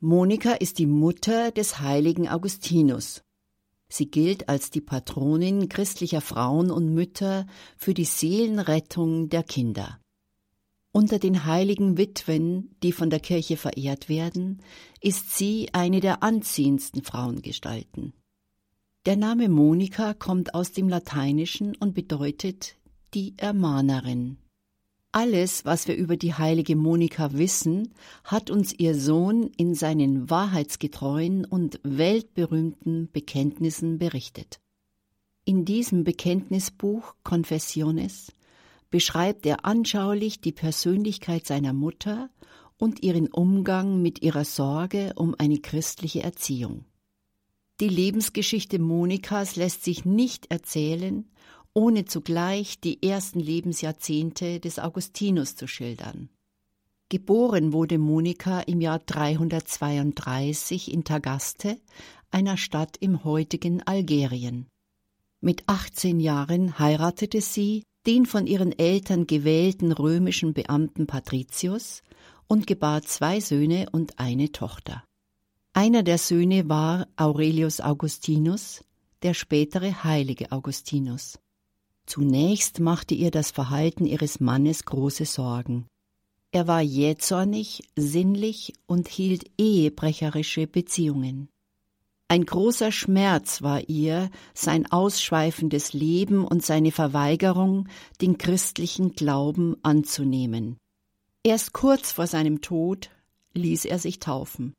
Monika ist die Mutter des heiligen Augustinus. Sie gilt als die Patronin christlicher Frauen und Mütter für die Seelenrettung der Kinder. Unter den heiligen Witwen, die von der Kirche verehrt werden, ist sie eine der anziehendsten Frauengestalten. Der Name Monika kommt aus dem Lateinischen und bedeutet die Ermahnerin. Alles, was wir über die heilige Monika wissen, hat uns ihr Sohn in seinen wahrheitsgetreuen und weltberühmten Bekenntnissen berichtet. In diesem Bekenntnisbuch Confessiones beschreibt er anschaulich die Persönlichkeit seiner Mutter und ihren Umgang mit ihrer Sorge um eine christliche Erziehung. Die Lebensgeschichte Monikas lässt sich nicht erzählen, ohne zugleich die ersten Lebensjahrzehnte des Augustinus zu schildern. Geboren wurde Monika im Jahr 332 in Tagaste, einer Stadt im heutigen Algerien. Mit 18 Jahren heiratete sie den von ihren Eltern gewählten römischen Beamten Patricius und gebar zwei Söhne und eine Tochter. Einer der Söhne war Aurelius Augustinus, der spätere heilige Augustinus. Zunächst machte ihr das Verhalten ihres Mannes große Sorgen. Er war jähzornig, sinnlich und hielt ehebrecherische Beziehungen. Ein großer Schmerz war ihr sein ausschweifendes Leben und seine Verweigerung, den christlichen Glauben anzunehmen. Erst kurz vor seinem Tod ließ er sich taufen.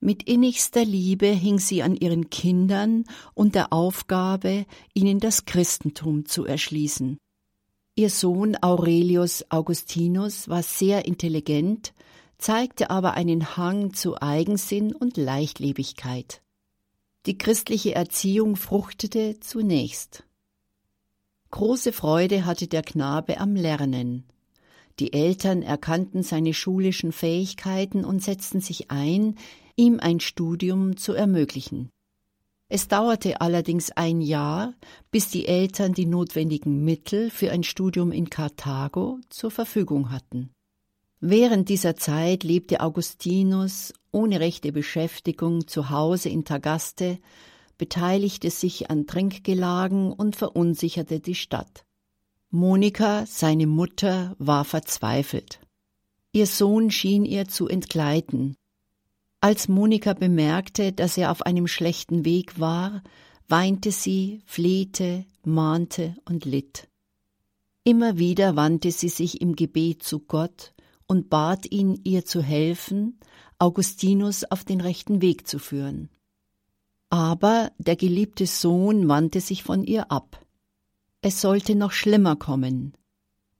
Mit innigster Liebe hing sie an ihren Kindern und der Aufgabe, ihnen das Christentum zu erschließen. Ihr Sohn Aurelius Augustinus war sehr intelligent, zeigte aber einen Hang zu Eigensinn und Leichtlebigkeit. Die christliche Erziehung fruchtete zunächst. Große Freude hatte der Knabe am Lernen. Die Eltern erkannten seine schulischen Fähigkeiten und setzten sich ein, ihm ein Studium zu ermöglichen. Es dauerte allerdings ein Jahr, bis die Eltern die notwendigen Mittel für ein Studium in Karthago zur Verfügung hatten. Während dieser Zeit lebte Augustinus ohne rechte Beschäftigung zu Hause in Tagaste, beteiligte sich an Trinkgelagen und verunsicherte die Stadt. Monika, seine Mutter, war verzweifelt. Ihr Sohn schien ihr zu entgleiten, als Monika bemerkte, dass er auf einem schlechten Weg war, weinte sie, flehte, mahnte und litt. Immer wieder wandte sie sich im Gebet zu Gott und bat ihn, ihr zu helfen, Augustinus auf den rechten Weg zu führen. Aber der geliebte Sohn wandte sich von ihr ab. Es sollte noch schlimmer kommen.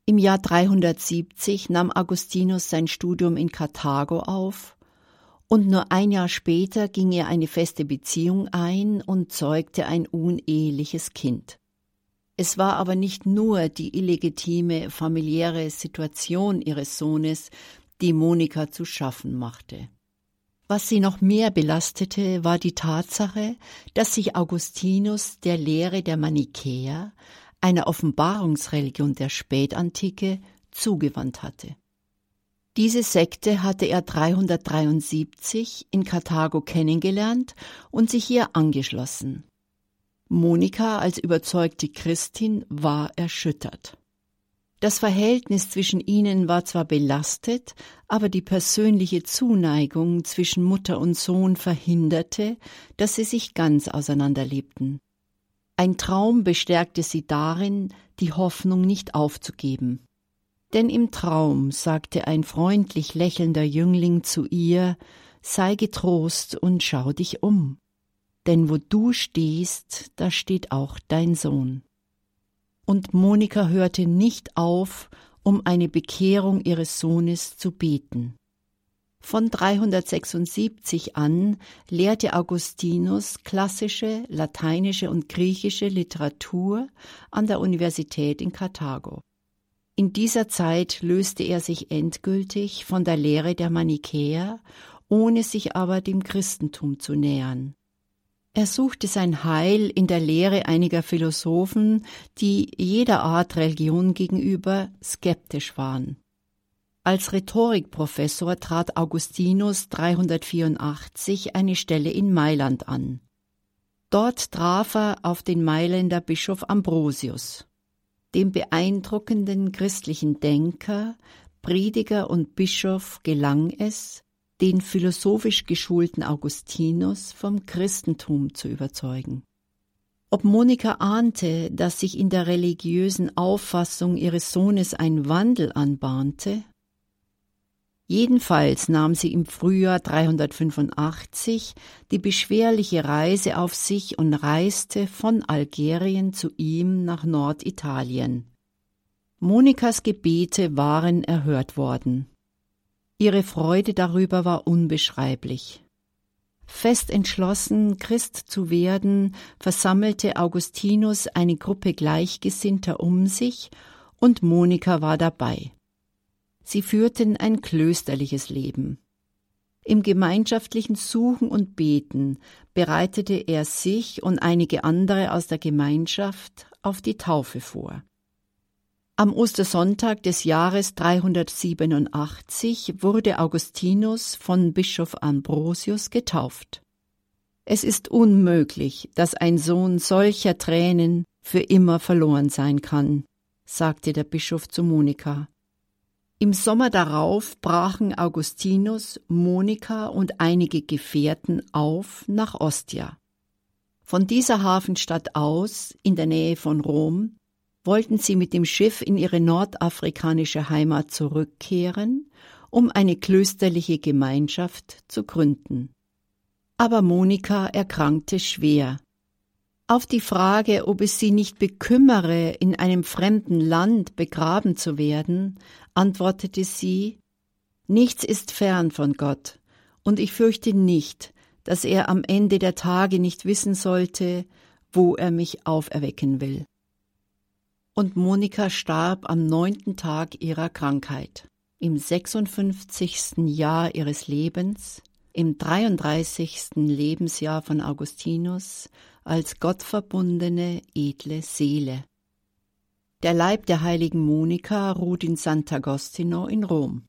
Im Jahr 370 nahm Augustinus sein Studium in Karthago auf und nur ein Jahr später ging er eine feste Beziehung ein und zeugte ein uneheliches Kind. Es war aber nicht nur die illegitime familiäre Situation ihres Sohnes, die Monika zu schaffen machte. Was sie noch mehr belastete, war die Tatsache, dass sich Augustinus der Lehre der Manichäer, einer Offenbarungsreligion der Spätantike, zugewandt hatte. Diese Sekte hatte er 373 in Karthago kennengelernt und sich ihr angeschlossen. Monika als überzeugte Christin war erschüttert. Das Verhältnis zwischen ihnen war zwar belastet, aber die persönliche Zuneigung zwischen Mutter und Sohn verhinderte, dass sie sich ganz auseinanderlebten. Ein Traum bestärkte sie darin, die Hoffnung nicht aufzugeben. Denn im Traum sagte ein freundlich lächelnder Jüngling zu ihr, sei getrost und schau dich um. Denn wo du stehst, da steht auch dein Sohn. Und Monika hörte nicht auf, um eine Bekehrung ihres Sohnes zu beten. Von 376 an lehrte Augustinus klassische, lateinische und griechische Literatur an der Universität in Karthago. In dieser Zeit löste er sich endgültig von der Lehre der Manichäer, ohne sich aber dem Christentum zu nähern. Er suchte sein Heil in der Lehre einiger Philosophen, die jeder Art Religion gegenüber skeptisch waren. Als Rhetorikprofessor trat Augustinus 384 eine Stelle in Mailand an. Dort traf er auf den Mailänder Bischof Ambrosius. Dem beeindruckenden christlichen Denker, Prediger und Bischof gelang es, den philosophisch geschulten Augustinus vom Christentum zu überzeugen. Ob Monika ahnte, dass sich in der religiösen Auffassung ihres Sohnes ein Wandel anbahnte, Jedenfalls nahm sie im Frühjahr 385 die beschwerliche Reise auf sich und reiste von Algerien zu ihm nach Norditalien. Monikas Gebete waren erhört worden. Ihre Freude darüber war unbeschreiblich. Fest entschlossen, Christ zu werden, versammelte Augustinus eine Gruppe Gleichgesinnter um sich, und Monika war dabei. Sie führten ein klösterliches Leben. Im gemeinschaftlichen Suchen und Beten bereitete er sich und einige andere aus der Gemeinschaft auf die Taufe vor. Am Ostersonntag des Jahres 387 wurde Augustinus von Bischof Ambrosius getauft. Es ist unmöglich, dass ein Sohn solcher Tränen für immer verloren sein kann, sagte der Bischof zu Monika. Im Sommer darauf brachen Augustinus, Monika und einige Gefährten auf nach Ostia. Von dieser Hafenstadt aus, in der Nähe von Rom, wollten sie mit dem Schiff in ihre nordafrikanische Heimat zurückkehren, um eine klösterliche Gemeinschaft zu gründen. Aber Monika erkrankte schwer. Auf die Frage, ob es sie nicht bekümmere, in einem fremden Land begraben zu werden, antwortete sie Nichts ist fern von Gott, und ich fürchte nicht, dass er am Ende der Tage nicht wissen sollte, wo er mich auferwecken will. Und Monika starb am neunten Tag ihrer Krankheit, im 56. Jahr ihres Lebens, im 33. Lebensjahr von Augustinus, als gottverbundene, edle Seele. Der Leib der heiligen Monika ruht in Sant'Agostino in Rom.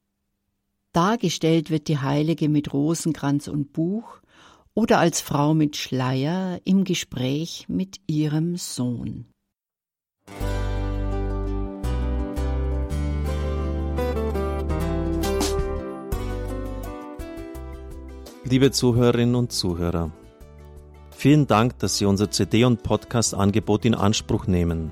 Dargestellt wird die Heilige mit Rosenkranz und Buch oder als Frau mit Schleier im Gespräch mit ihrem Sohn. Liebe Zuhörerinnen und Zuhörer, vielen Dank, dass Sie unser CD- und Podcast-Angebot in Anspruch nehmen.